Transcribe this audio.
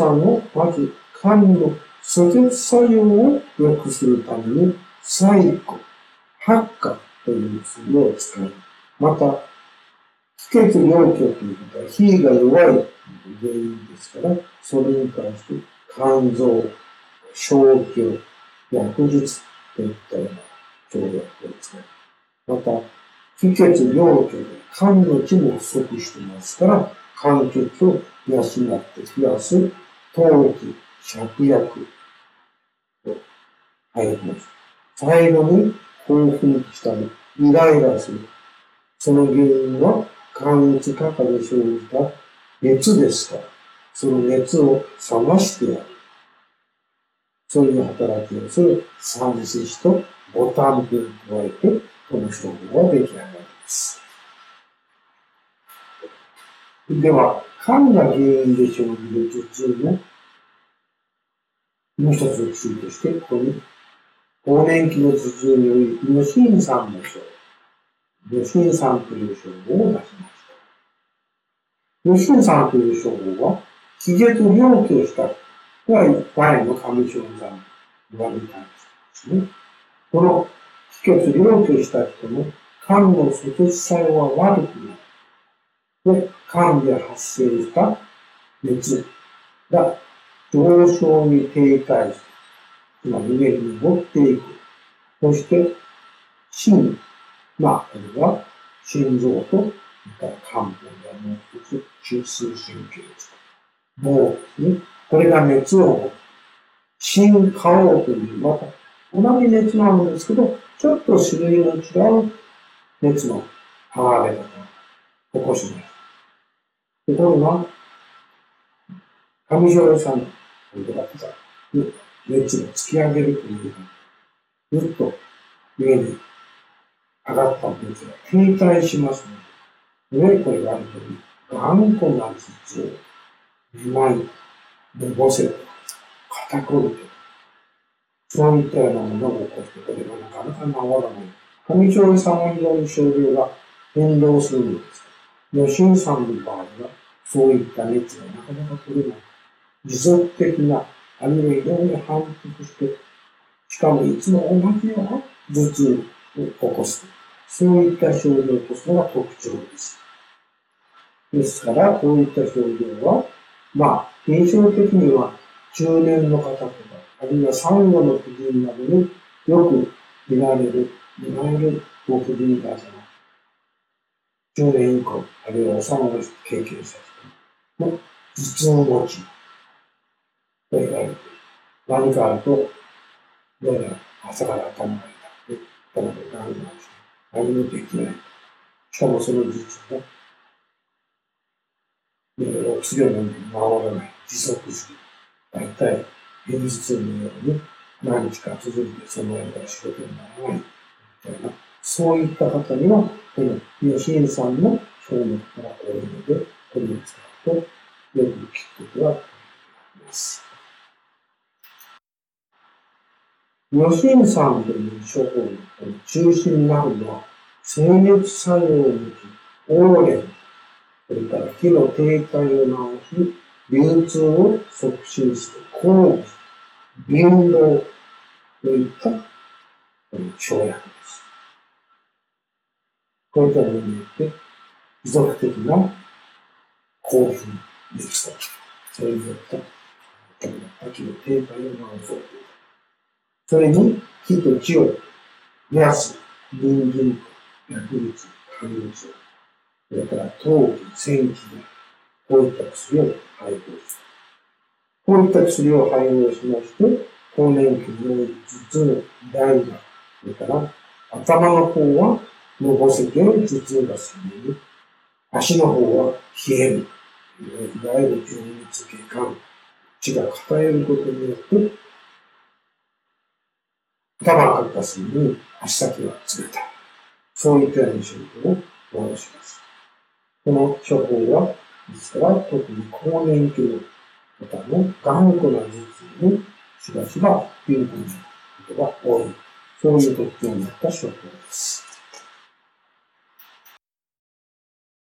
さんをまず肝の阻絶作用を良くするために、細工、発火という薬を使い、また、気血尿虚ということは、火が弱い原因ですから、それに対して肝臓、消去、薬術といったような条約を使い、また、気血尿虚で肝の血も不足してますから、肝血を養って増やす、陶器、芍薬と入ります。最後に興奮したり、イライラする。その原因は、肝鬱過多で生じた熱ですから、その熱を冷ましてやる。そういう働きをする三子子とボタン分加えて、この処方が出来上がります。では、肝が原因で生じる頭痛のもう一つの薬として、ここに、更年期の頭痛により、無心酸の症、無心酸という症状を出しました。無心酸という症状は、気絶病気をした人が、前の上症酸言われたんですね。この気血病気をした人の肝の阻絶作用は悪く。で、肝で発生した熱が上昇に停滞すつまり上に持っていく。そして、心、まあ、これは心臓と、それから肝部がもう一つ、中枢神経です。もうですね、これが熱を持つ。心化王という、また、同じ熱なんですけど、ちょっと種類の違う熱の剥がれ方を起こします。ところが、上条さんのことだった熱を突き上げるというぐっと上に上がった熱が停滞しますので、ね、これがあるとに、頑固な頭痛、めまい、のぼせ、肩こると、そういったようなものを起こして、これがなかなか治らない。上条さんは非常に症状が変動するんです。吉井さんの場合は、そういった熱がなかなか取れない。持続的なあるいは非常に反復して、しかもいつも同じような頭痛を起こす。そういった症状を起こすのが特徴です。ですから、こういった症状は、まあ、現象的には中年の方とか、あるいは産後の婦人などによく見られる、いわゆるご婦人科じゃない。中年以降、あるいはお産を経験した人の頭痛持ちと言われて、何かあると、どうやら朝から頭が痛くて、頭が痛くなる、何もできない。しかもその頭痛が、いろいろ薬を飲んでも治らない、持続する。大体、片頭痛のように何日か続いてその間仕事にならない、みたいな、そういった方には、この吉井さんの項目が多いので、これを使うと、よく聞くことができます。吉井さんという処方の中心になるのは、精熱作用を持ち、オーレン、それから火の停滞を治し、流通を促進する抗議、流動といった生薬です。こういったものによって、持続的な興奮、熱と、それによった、気の停滞を治そう。それに、火と地を燃やす、人間と薬物、肝物、それから陶器、戦器こういった薬を配合する。こういった薬を配合しまして、更年期の頭痛、イライラ、それから頭の方はのぼせて頭痛がする。足の方は冷える。いわゆる情熱血管、血が偏ることによって頭がかったすぐに足先が冷たい。そういったような症状を催します。この処方は、実は特に更年期の方の頑固な頭痛にしばしば有効なことが多い。そういう特徴になった処方です。